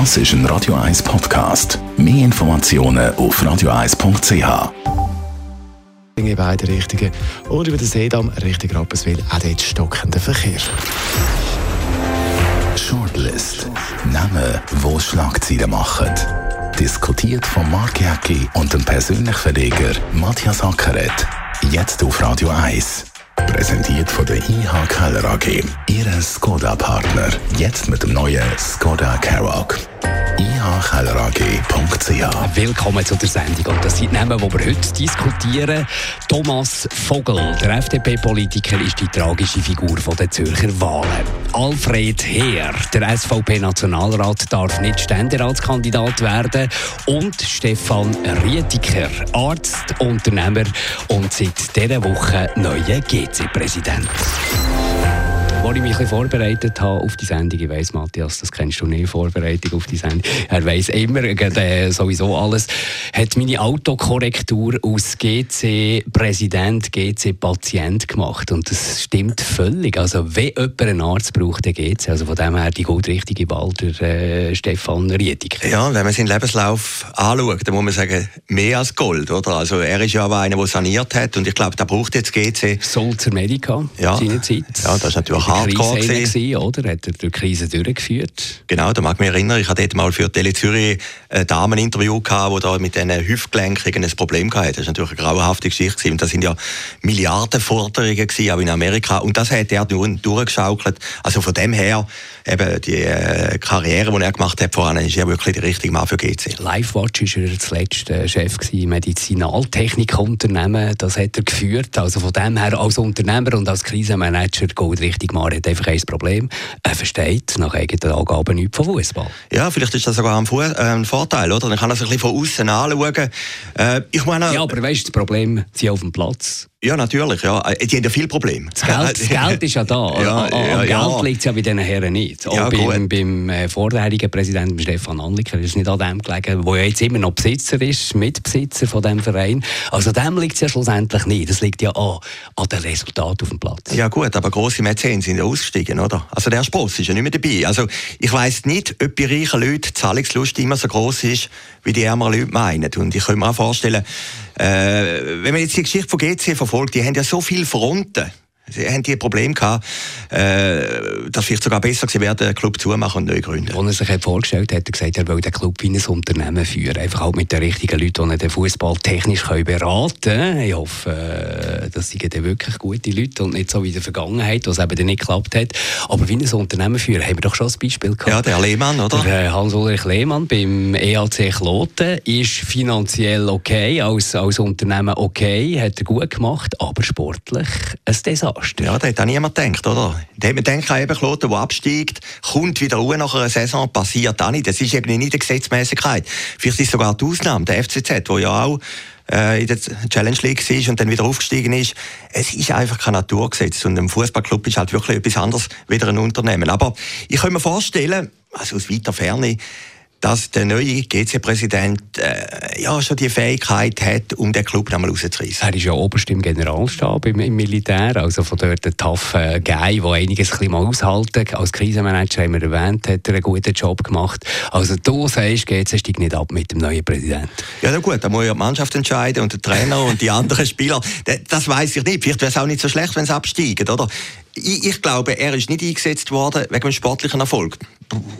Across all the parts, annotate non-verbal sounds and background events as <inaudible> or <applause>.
Das ist ein Radio 1 Podcast. Mehr Informationen auf radio1.ch. In beide Richtungen. Und über den Seedamm Richtung Rapperswil auch dort stockender Verkehr. Shortlist. Namen, wo Schlagzeilen machen. Diskutiert von Mark Jäcki und dem persönlichen Verleger Matthias Ackeret. Jetzt auf Radio 1. Präsentiert von der IH Keller AG. Ihre Skoda-Partner. Jetzt mit dem neuen Skoda Karoq ihkellerag.ch. Willkommen zu der Sendung. Und das sind Namen, die wir heute diskutieren. Thomas Vogel, der FDP-Politiker, ist die tragische Figur der Zürcher Wahlen. Alfred Heer, der SVP-Nationalrat, darf nicht Ständeratskandidat werden. Und Stefan Rietiker, Arzt, Unternehmer und seit dieser Woche neuer GC-Präsident. Als ich mich ein vorbereitet habe auf die Sendung, ich weiss, Matthias, das kennst du nicht, Vorbereitung auf die Sendung. Er weiss immer äh, sowieso alles. Hat meine Autokorrektur aus GC-Präsident, GC-Patient gemacht. Und das stimmt völlig. Also, wenn jemand einen Arzt braucht, der GC. Also, von dem her die gut richtige Wahl, der äh, Stefan Riedig. Ja, wenn man seinen Lebenslauf anschaut, dann muss man sagen, mehr als Gold, oder? Also, er ist ja aber einer, der saniert hat. Und ich glaube, der braucht jetzt GC. Sulzer Medica, ja. seine Zeit. Ja, das ist natürlich Hardcore gewesen, oder? Hat er die Krise durchgeführt? Genau, da mag ich mich erinnern. Ich hatte dort mal für Tele Zürich ein Dameninterview gehabt, wo da mit diesen Hüftgelenken ein Problem hatte. Das war natürlich eine grauenhafte Geschichte und das sind ja Milliardenforderungen gewesen, auch in Amerika. Und das hat er durchgeschaukelt. Also von dem her, eben die äh, Karriere, die er gemacht hat vorhin, ist er wirklich der richtige Mann für GC. LifeWatch war er zuletzt äh, Chef im Medizinaltechnikunternehmen. Das hat er geführt. Also von dem her als Unternehmer und als Krisenmanager geht richtig mal hat einfach ein Problem. Er versteht nach eigenen Angaben nichts von Fußball. Ja, vielleicht ist das sogar ein, äh, ein Vorteil, oder? Dann kann er sich ein bisschen von außen anschauen. Äh, ich meine, ja, aber weißt du, das Problem, sie auf dem Platz. Ja, natürlich. Ja. Äh, die haben ja viele Probleme. Das Geld, das <laughs> Geld ist ja da. ja, ja, Am ja. Geld liegt es ja bei diesen Herren nicht. Auch ja, beim, beim äh, vorherigen Präsidenten Stefan Anliker ist es nicht an dem gelegen, der ja jetzt immer noch Besitzer ist, Mitbesitzer von diesem Verein. Also dem liegt es ja schlussendlich nicht. Das liegt ja an, an den Resultaten auf dem Platz. Ja gut, aber grosse Mäzen sind ja ausgestiegen, oder? Also der Spross ist ja nicht mehr dabei. Also ich weiss nicht, ob bei reichen Leuten die Zahlungslust immer so groß ist, wie die ärmeren Leute meinen. Und ich kann mir auch vorstellen, äh, wenn man jetzt die Geschichte von GC verfolgt, die haben ja so viele Fronten. Sie haben die Problem gehabt, äh, dass vielleicht sogar besser gewesen wäre, den Club zumachen und neu gründen. Als er sich vorgestellt hat, hat er gesagt, er will den Club wie ein Unternehmen führen. Einfach halt mit den richtigen Leuten, die den Fußball technisch beraten können. Ich hoffe, äh, das sind dann wirklich gute Leute und nicht so wie in der Vergangenheit, wo es eben nicht geklappt hat. Aber wie ein Unternehmen führen, haben wir doch schon ein Beispiel gehabt. Ja, der Lehmann, oder? Der äh, Hans-Ulrich Lehmann beim EAC Kloten ist finanziell okay, als, als Unternehmen okay, hat er gut gemacht, aber sportlich ein Desaster. Desaster. Ja, da hat auch niemand gedacht, oder? Da hat man gedacht, eben Kloten, der absteigt, kommt wieder ruhig nach einer Saison, passiert auch nicht. Das ist eben nicht die Gesetzmäßigkeit. Vielleicht ist sogar die Ausnahme, der FCZ, wo ja auch äh, in der Challenge League war und dann wieder aufgestiegen ist. Es ist einfach kein Naturgesetz und ein Fußballclub ist halt wirklich etwas anderes wie ein Unternehmen. Aber ich kann mir vorstellen, also aus weiter Ferne, dass der neue GC-Präsident äh, ja schon die Fähigkeit hat, um den Club nochmal rauszureißen. Er ist ja oberst im Generalstab im, im Militär, also von dort der taffe Guy, der einiges ein bisschen mal aushalten Als Krisenmanager haben wir erwähnt, hat er einen guten Job gemacht. Also du sagst, GC steigt nicht ab mit dem neuen Präsidenten. Ja, na gut, da muss ja die Mannschaft entscheiden und der Trainer und die anderen <laughs> Spieler. Das weiß ich nicht. Vielleicht wäre es auch nicht so schlecht, wenn sie absteigen, oder? Ich, ich, glaube, er ist nicht eingesetzt worden wegen dem sportlichen Erfolg.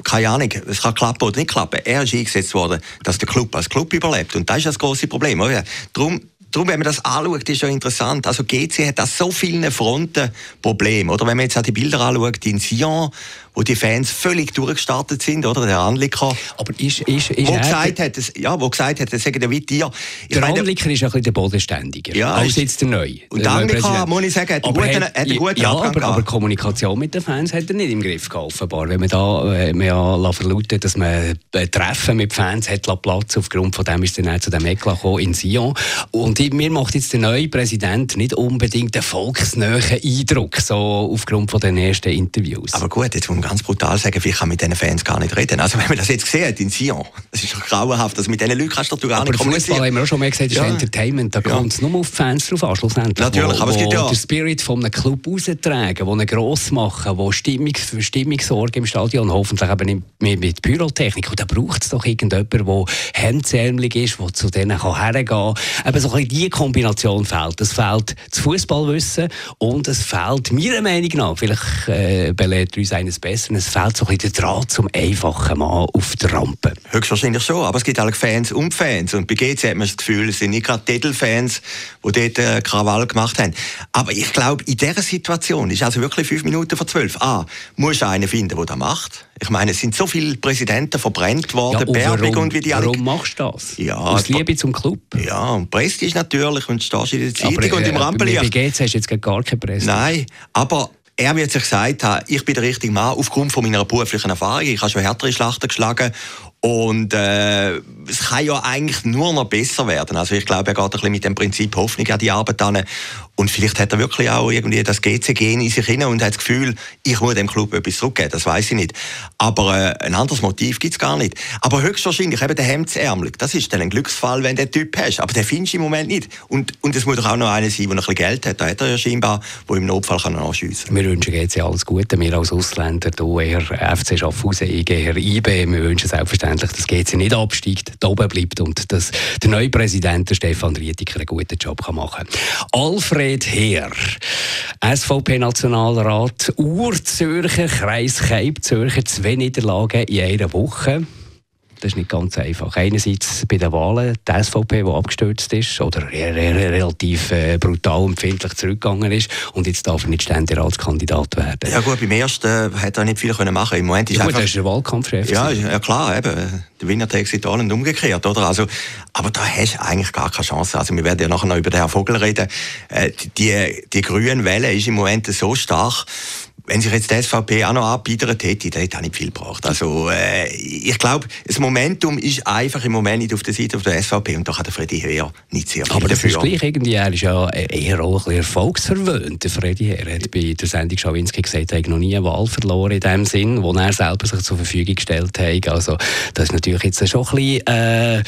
Keine Ahnung, es kann klappen oder nicht klappen. Er ist eingesetzt worden, dass der Club als Club überlebt. Und das ist das große Problem. Oder? Darum Darum, wenn man das anschaut, ist ja interessant. Also GC hat an so vielen Fronten Probleme. Oder wenn man jetzt auch die Bilder anschaut in Sion, wo die Fans völlig durchgestartet sind, oder? Der Anliker. Aber ist, ist, ist wo gesagt hat, das, ja, wo gesagt hat, das sagen der wie dir. der meine, Anliker ist ein bisschen der bodenständiger. Ja, als jetzt der Neue. Und der Anliker, muss ich sagen, hat einen guten, hat einen guten ja, aber, aber, Kommunikation mit den Fans hat er nicht im Griff gehabt, offenbar. Wenn man da, äh, man ja verlauten, dass man äh, Treffen mit Fans hat Platz aufgrund von dem ist er dann zu dem Eklat in Sion. Und mir macht jetzt der neue Präsident nicht unbedingt einen volksnähen Eindruck, so aufgrund von den ersten Interviews. Aber gut, jetzt muss man ganz brutal sagen, ich kann mit diesen Fans gar nicht reden. Also wenn man das jetzt sieht in Sion, das ist doch grauenhaft, dass mit diesen Leuten kannst du gar aber nicht kommunizieren. Aber haben wir auch schon mal gesagt, das ja. ist Entertainment, da ja. kommt es nur auf die Fans drauf an, schlussendlich. Natürlich, wo, aber es gibt ja... der Spirit von einem Club raustragen, wo einen gross machen, wo Stimmung, für Stimmung sorgen im Stadion, hoffentlich eben mit, mit Pyrotechnik. Und da braucht es doch irgendjemanden, der hemdsärmelig ist, der zu denen hergehen kann. Eben so ein diese Kombination fehlt. Es fehlt das Fußballwissen und es fehlt, meiner Meinung nach, vielleicht äh, belehrt uns eines Besseren, es fehlt so ein der Draht zum einfachen Mann auf der Rampe. Höchstwahrscheinlich schon, aber es gibt auch Fans und Fans. Und bei GC hat man das Gefühl, es sind nicht gerade Titelfans, die dort äh, Krawall gemacht haben. Aber ich glaube, in dieser Situation ist also wirklich fünf Minuten vor zwölf. Ah, muss einen finden, der das macht. Ich meine, es sind so viele Präsidenten verbrennt worden, ja, und warum, und wie die alle... Warum machst du das? Ja, Aus Liebe zum Club? Ja, und Prestige natürlich und stehst in der Zeitung aber, und im äh, Rampenlicht. Bei GZ hast du jetzt gar keine Presse. Nein, aber er wird sich gesagt haben, ich bin der richtige Mann aufgrund von meiner beruflichen Erfahrung. Ich habe schon härtere Schlachten geschlagen und äh, es kann ja eigentlich nur noch besser werden. Also ich glaube, er geht ein bisschen mit dem Prinzip Hoffnung an die Arbeit an. Und vielleicht hat er wirklich auch irgendwie das GC-Gen in sich hinein und hat das Gefühl, ich muss dem Club etwas zurückgeben. Das weiß ich nicht. Aber äh, ein anderes Motiv gibt es gar nicht. Aber höchstwahrscheinlich eben der Hemdsärmel. Das ist dann ein Glücksfall, wenn den Typ hast. Aber den findest du im Moment nicht. Und, und es muss doch auch noch einer sein, der ein bisschen Geld hat. Da hat er ja scheinbar, der im Notfall kann anschiessen kann. Wir wünschen GC alles Gute. Wir als Ausländer, du eher FC Schaffhausen, ich eher IB. Wir wünschen selbstverständlich, dass GC nicht absteigt, da oben bleibt und dass der neue Präsident, Stefan Rietiker, einen guten Job machen kann. Alfred Heer, SVP-Nationalrat, Urzürcher, Kreis Keib, Zürcher, zwei Niederlagen in einer Woche. Das ist nicht ganz einfach. Einerseits bei den Wahlen die SVP, die abgestürzt ist oder relativ äh, brutal empfindlich zurückgegangen ist und jetzt darf er nicht Ständeratskandidat werden. Ja gut, beim ersten hätte er nicht viel machen können. Im Moment ist ja, gut, einfach... ist der Wahlkampfchef. Ja, ja klar, eben. Der Winner trägt sich und umgekehrt, oder? Also, aber da hast du eigentlich gar keine Chance. Also wir werden ja nachher noch über den Herrn Vogel reden. Äh, die, die grüne Welle ist im Moment so stark, wenn sich jetzt die SVP auch noch anbiedert hätte, dann hätte auch nicht viel gebraucht. Also, äh, ich glaube, das Momentum ist einfach im Moment nicht auf der Seite der SVP und da hat der Freddy Heer nicht sehr viel Aber dafür. Aber gleich irgendwie, er ist ja eher auch ein bisschen erfolgsverwöhnt, der Freddy Heer. Er hat bei der Sendung Schawinski gesagt, er hat noch nie eine Wahl verloren in dem Sinn, wo er selber sich zur Verfügung gestellt hat. Also, das ist natürlich jetzt schon ein bisschen äh,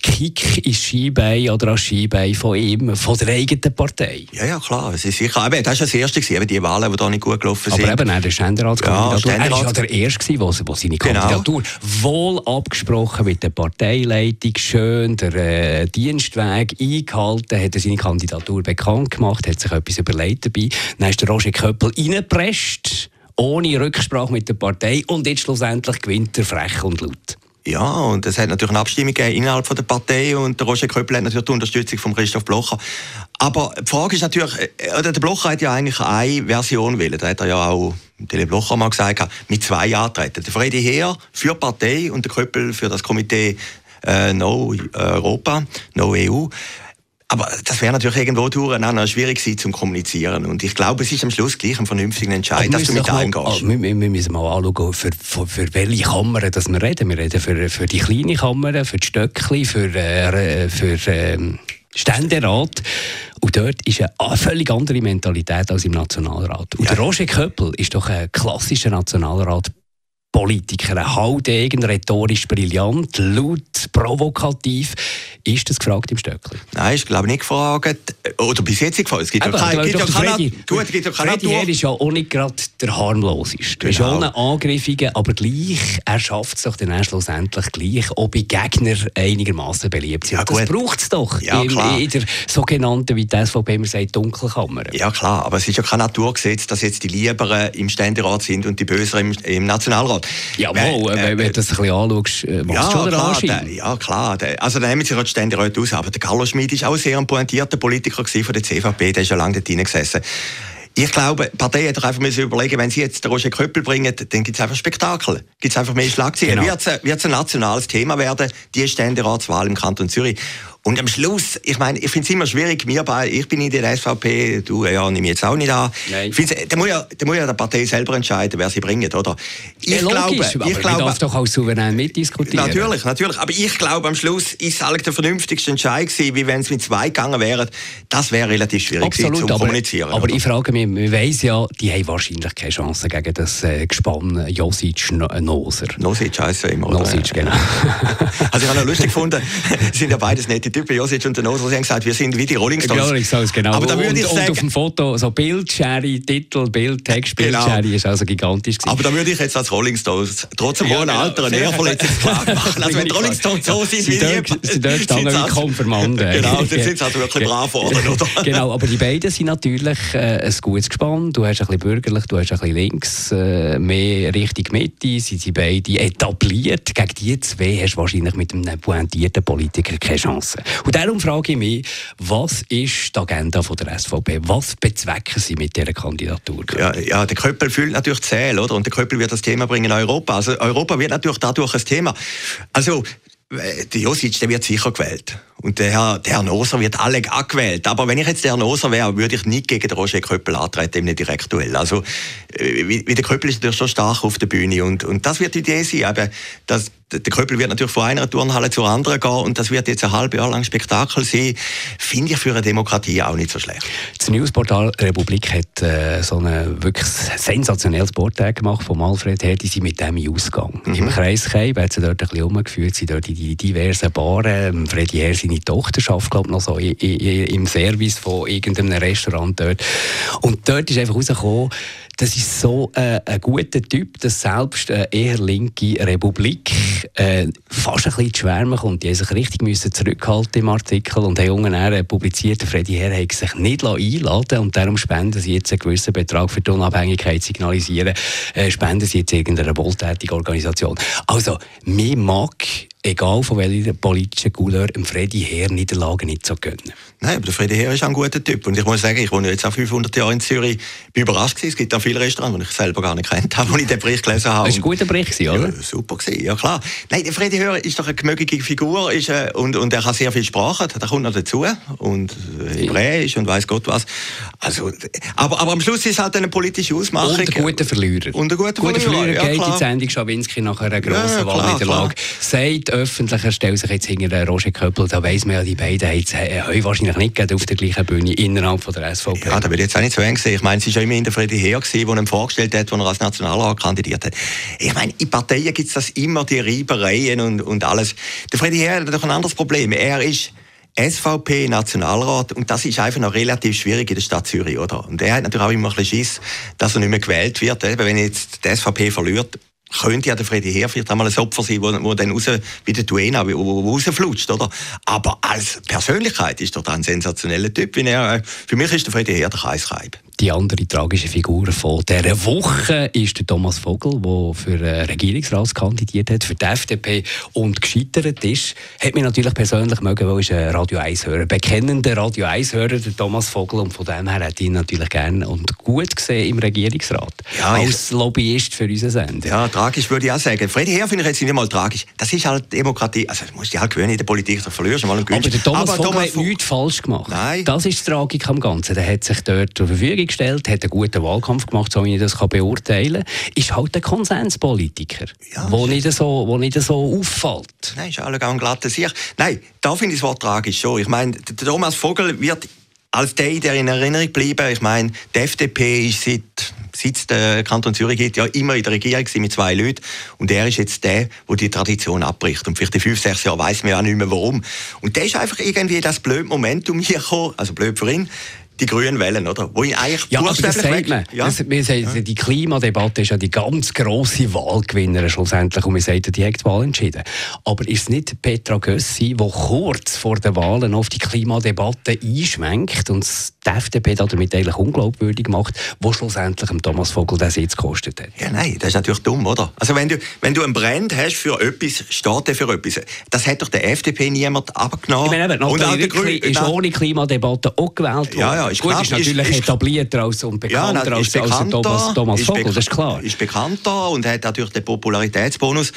Kick ins Skibein oder als Skibein von ihm, von der eigenen Partei. Ja, ja, klar. Es ist sicher, aber das war das Erste, gewesen, die Wahlen, die da nicht gut gelaufen sind aber eben, er der Ständeratskandidatur. Ja, er war ja der Erste, der seine genau. Kandidatur wohl abgesprochen mit der Parteileitung, schön der äh, Dienstweg eingehalten, hat er seine Kandidatur bekannt gemacht, hat sich etwas überlegt dabei. Dann ist der Roger Köppel reingepresst, ohne Rücksprache mit der Partei und jetzt schlussendlich gewinnt er frech und laut. Ja, und es hat natürlich eine Abstimmung gegeben innerhalb von der Partei und der Roger Köppel hat natürlich die Unterstützung von Christoph Blocher. Aber die Frage ist natürlich, äh, der Blocher hat ja eigentlich eine Version wählen. Da hat er ja auch Tele Blocher mal gesagt, mit zwei Antreten. Der Freddy Heer für die Partei und der Köppel für das Komitee äh, No Europa, No EU. Aber das wäre natürlich irgendwo durch auch schwierig gewesen zum Kommunizieren. Und ich glaube, es ist am Schluss gleich ein vernünftiger Entscheid, dass du mit eingehst. Wir, wir, müssen mal anschauen, für, für, für welche Kammer wir reden. Wir reden für, für die kleine Kammer, für die Stöckli, für, äh, für äh, Ständerat. Und dort ist eine völlig andere Mentalität als im Nationalrat. Und ja. der Roger Köppel ist doch ein klassischer Nationalrat Politiker. Haudegen, rhetorisch brillant, laut, provokativ. Ist das gefragt im Stöckli? Nein, ist glaube ich nicht gefragt. Oder bis jetzt gefragt. Es gibt Eben, ja keine, Freddy, gut, gibt ja keine Freddy ist ja auch nicht gerade der harmloseste. Genau. ist auch ein Angriffiger, aber gleich, er schafft es doch dann schlussendlich gleich, ob bei Gegner einigermaßen beliebt sind. Ja, das braucht es doch ja, in, in, der sogenannten, wie die SVP immer sagt, Dunkelkammer. Ja klar, aber es ist ja kein Naturgesetz, dass jetzt die Lieberen im Ständerat sind und die Böseren im, im Nationalrat. Jawohl, äh, wenn du das ein bisschen anschaust, äh, macht ja, schon den klar, der, Ja, klar. Der, also nehmen sich halt ständig Leute aus. Aber der Carlo Schmid war auch sehr ein pointierter Politiker von der CVP. Der ist ja lange dort gesessen. Ich glaube, die Partei hat einfach müssen überlegen, wenn sie jetzt den Roger Köppel bringen, dann gibt es einfach Spektakel. Gibt es einfach mehr Schlagzeilen. Genau. Wird es ein nationales Thema werden, die Ständeratswahl im Kanton Zürich. Und am Schluss, ich meine, ich finde es immer schwierig, mir bei, ich bin in der SVP, du ja, nehme jetzt auch nicht an. Nein. Da muss, ja, da muss ja der Partei selber entscheiden, wer sie bringt, oder? Ich ja, logisch, glaube, ich aber glaube, darf doch auch souverän mitdiskutieren. Natürlich, natürlich. Aber ich glaube, am Schluss ist es der vernünftigste Entscheid gewesen, wie wenn es mit zwei gegangen wäre. Das wäre relativ schwierig Absolut, gewesen, zu kommunizieren. Aber oder? ich frage mich, man weiss ja, die haben wahrscheinlich keine Chance gegen das äh, Gespann Josic-Noser. Nosic heisst ja immer. Nosic, genau. <laughs> also ich habe noch lustig gefunden, <laughs> sind ja beides nette Typen, Josic und der Noser, sie haben gesagt, wir sind wie die Rolling Stones. Rolling Stones, genau. Aber da würde ich und, sagen, und auf dem Foto so Bildschere, Titel, Bild, Text, Bildschere genau. ist also gigantisch gewesen. Aber da würde ich jetzt als Rolling Stones trotzdem ja, hohen genau. Alter eine Ehrverletzung klar machen. Also wenn die Rolling Stones so sind wie die... Sie dort standen wie Konfirmanden. <laughs> Genau, dann sind sie halt wirklich brav worden, oder? <laughs> Genau, aber die beiden sind natürlich äh, ein gutes Gespann. Du hast ein bisschen bürgerlich, du hast ein bisschen links, äh, mehr Richtung Mitte, sind sie beide etabliert. Gegen die zwei hast du wahrscheinlich mit einem pointierten Politiker keine Chance. Und darum frage ich mich, was ist die Agenda von der SVP? Was bezwecken sie mit dieser Kandidatur? Ja, ja der Köppel fühlt natürlich zähl, oder? Und der Köppel wird das Thema bringen in Europa. Also Europa wird natürlich dadurch ein Thema. Also äh, der Josic, der wird sicher gewählt. Und der Herr, der Herr Noser wird alle angewählt. Aber wenn ich jetzt der Herr Noser wäre, würde ich nicht gegen den Roger Köppel antreten, im Direktuell. Also, äh, wie, wie der Köppel ist natürlich schon stark auf der Bühne. Und, und das wird die Idee sein, eben, dass der Köppel wird natürlich von einer Turnhalle zur anderen gehen und das wird jetzt ein halbes Jahr lang Spektakel sein. Finde ich für eine Demokratie auch nicht so schlecht. Das Newsportal Republik hat äh, so ein wirklich sensationelles Porträt gemacht von Alfred Her, die sind mit dem Ausgang. Mhm. Im Kreiskeib hat sie dort ein bisschen umgeführt, sind dort in die diversen Baren. Freddy Her, seine Tochter, arbeitet glaube noch so im Service von irgendeinem Restaurant dort. Und dort ist einfach rausgekommen, das ist so äh, ein guter Typ, dass selbst eine eher linke Republik äh, fast ein bisschen schwärmen kommt. Die haben sich richtig müssen zurückhalten im Artikel und haben jungen publiziert, Freddy Herr hat sich nicht einladen und darum spenden sie jetzt einen gewissen Betrag für die Unabhängigkeit signalisieren, äh, spenden sie jetzt irgendeiner wohltätigen Organisation. Also, mir mag egal von welcher politischen Couleur, dem Freddy Heer Niederlagen nicht so gönnen. Nein, aber der Freddy Heer ist ein guter Typ. Und ich muss sagen, ich wohne jetzt auch 500 Jahre in Zürich. Ich bin überrascht gewesen. Es gibt auch viele Restaurants, die ich selber gar nicht kennt habe, als ich den Bericht gelesen habe. Das war ein guter Bericht, oder? Ja, super gewesen. Ja, klar. Nein, der Freddy Heer ist doch eine gemögliche Figur ist, äh, und, und er kann sehr viel Sprachen. Da kommt noch dazu. Und äh, Hebräisch und weiß Gott was. Also, aber, aber am Schluss ist es halt eine politische Ausmachung. Und ein guter Verlierer. Und ein guter, guter Verlierer. Verlierer ja, geht in die Sendung Schawinski nach einer grossen ja, Wahlniederlage. Sagt öffentlich, er stellt sich jetzt hinter Roger Köppel, da weiss man ja, die beiden haben wahrscheinlich nicht auf der gleichen Bühne innerhalb von der SVP. Ja, da würde ich jetzt auch nicht so eng sehen. Ich meine, es war ja immer in der Freddy Heer, der ihn vorgestellt hat, als er als Nationalrat kandidiert hat. Ich meine, in Parteien gibt es das immer, die Reibereien und, und alles. Der Freddy Heer hat doch ein anderes Problem. Er ist SVP-Nationalrat und das ist einfach noch relativ schwierig in der Stadt Zürich, oder? Und er hat natürlich auch immer ein bisschen Schiss, dass er nicht mehr gewählt wird. Wenn jetzt die SVP verliert, könnte ja der Freddy Heer vielleicht einmal ein Opfer sein, wo, wo dann raus, wie der Duena, wo, wo rausflutscht, oder? Aber als Persönlichkeit ist er ein sensationeller Typ. Er, äh, für mich ist der Freddy Heer der Kreisreib. Die andere tragische Figur von dieser Woche ist der Thomas Vogel, der für Regierungsrat kandidiert hat, für die FDP und gescheitert ist. Hat mich natürlich persönlich mögen, weil er ein Radio 1-Hörer, bekennender Radio 1-Hörer, der Thomas Vogel, und von dem her hat ihn natürlich gerne und gut gesehen im Regierungsrat. Ja, als Lobbyist für unseren Sender. Ja, tragisch würde ich auch sagen. Freddy Herr finde ich jetzt nicht mal tragisch. Das ist halt Demokratie. Also, du musst dich halt gewöhnen in der Politik, da verlierst du mal einen Aber der Thomas Aber Vogel Thomas hat nichts falsch gemacht. Nein. Das ist die Tragik am Ganzen. Der hat sich dort zur Verfügung gestellt, hat einen guten Wahlkampf gemacht, so wie ich das beurteilen kann. Ist halt ein Konsenspolitiker, ja, wo, nicht so, wo nicht so auffällt. Nein, ist alle ein glatter Sicht. Nein, da finde ich das Wort tragisch schon. Ich meine, der Thomas Vogel wird als der, der in Erinnerung bleiben. Ich meine, die FDP ist seit seit der Kanton Zürich geht, ja immer in der Regierung mit zwei Leuten. Und er ist jetzt der, der die Tradition abbricht. Und vielleicht in fünf, sechs Jahren weiß man ja nicht mehr warum. Und der ist einfach irgendwie das blöde Momentum hier gekommen, also blöd für ihn, die grünen Wellen, oder? Wo ich eigentlich ja, aber das sagt man. Ja. Das, wir sagen, ja. Die Klimadebatte ist ja die ganz grosse Wahlgewinnerin schlussendlich und wir sagen, die hat die Wahl entschieden. Aber ist es nicht Petra Gössi, die kurz vor den Wahlen auf die Klimadebatte einschwenkt und die FDP damit eigentlich unglaubwürdig macht, wo schlussendlich Thomas Vogel den Sitz gekostet hat? Ja, nein, das ist natürlich dumm, oder? Also wenn du, wenn du einen Brand hast für etwas, steht der für etwas. Das hat doch der FDP niemand abgenommen. Ich meine, eben, und auch der Grün, ist ohne Klimadebatte auch gewählt worden. Ja, ja, ist Gut, ist natürlich ist, etablierter als und bekannter ja, als, als Thomas, Thomas Vogel, das ist klar. Ist bekannter und hat natürlich den Popularitätsbonus.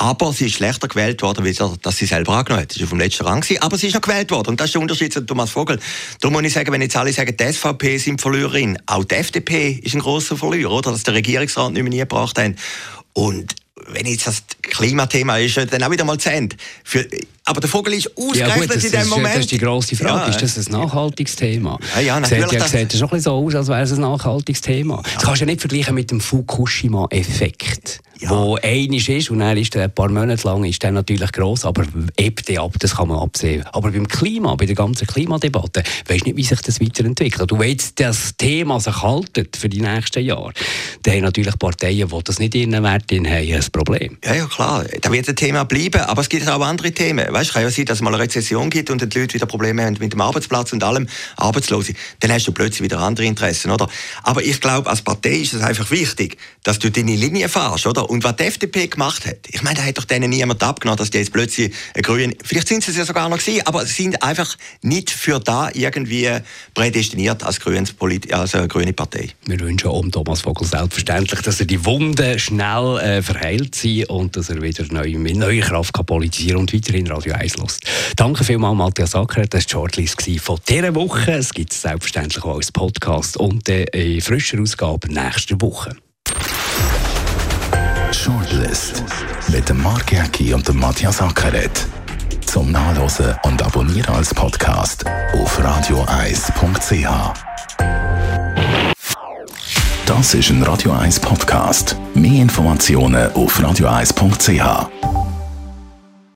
Aber sie ist schlechter gewählt worden, wie sie, dass sie selber angenommen hat. Sie war auf dem letzten Rang, gewesen, aber sie ist noch gewählt worden. Und das ist der Unterschied zu Thomas Vogel. Darum muss ich sagen, wenn jetzt alle sagen, die SVP sind Verliererin, auch die FDP ist ein grosser Verlierer, oder? Dass der Regierungsrat nicht mehr nie gebracht haben. Und wenn jetzt das Klimathema ist, dann auch wieder mal zu Ende. Für, aber der Vogel ist ausgerechnet ja, gut, das, in dem Moment. Das ist die grosse Frage. Ja. Ist das ein nachhaltiges Thema? Ja, ja, natürlich. Sieht ja, sieht ja schon ein bisschen so aus, als wäre es ein nachhaltiges Thema. Das kannst du ja nicht vergleichen mit dem Fukushima-Effekt. Ja. Wo einisch ist und dann ist der ein paar Monate lang ist der natürlich gross, aber der ab, das kann man absehen. Aber beim Klima, bei der ganzen Klimadebatte, weisst nicht, wie sich das weiterentwickelt. Und wenn jetzt das Thema sich haltet für die nächsten Jahre, dann haben natürlich Parteien, die das nicht in ihren Wert haben, ein Problem. Ja, ja, klar. Da wird ein Thema bleiben. Aber es gibt auch andere Themen. Weißt, kann ja sein, dass es mal eine Rezession gibt und die Leute wieder Probleme haben mit dem Arbeitsplatz und allem, Arbeitslose. Dann hast du plötzlich wieder andere Interessen, oder? Aber ich glaube, als Partei ist es einfach wichtig, dass du deine Linie fährst, oder? Und was die FDP gemacht hat, ich meine, da hat doch denen niemand abgenommen, dass die jetzt plötzlich eine Grüne, vielleicht sind sie es ja sogar noch gewesen, aber sie sind einfach nicht für da irgendwie prädestiniert als, Grünes, als eine grüne Partei. Wir wünschen um Thomas Vogel selbstverständlich, dass er die Wunden schnell äh, verheilt sind und dass er wieder neu, mit neuer Kraft kann politisieren und weiterhin Radio 1 lässt. Danke vielmals, Matthias Acker. Das war die Shortlist von dieser Woche. Es gibt es selbstverständlich auch als Podcast und in frischer Ausgabe nächste Woche. Shortlist mit dem Mark Jäcki und dem Matthias Ackeret. Zum Nachlesen und Abonnieren als Podcast auf radioeis.ch. Das ist ein Radio 1 Podcast. Mehr Informationen auf radioeis.ch.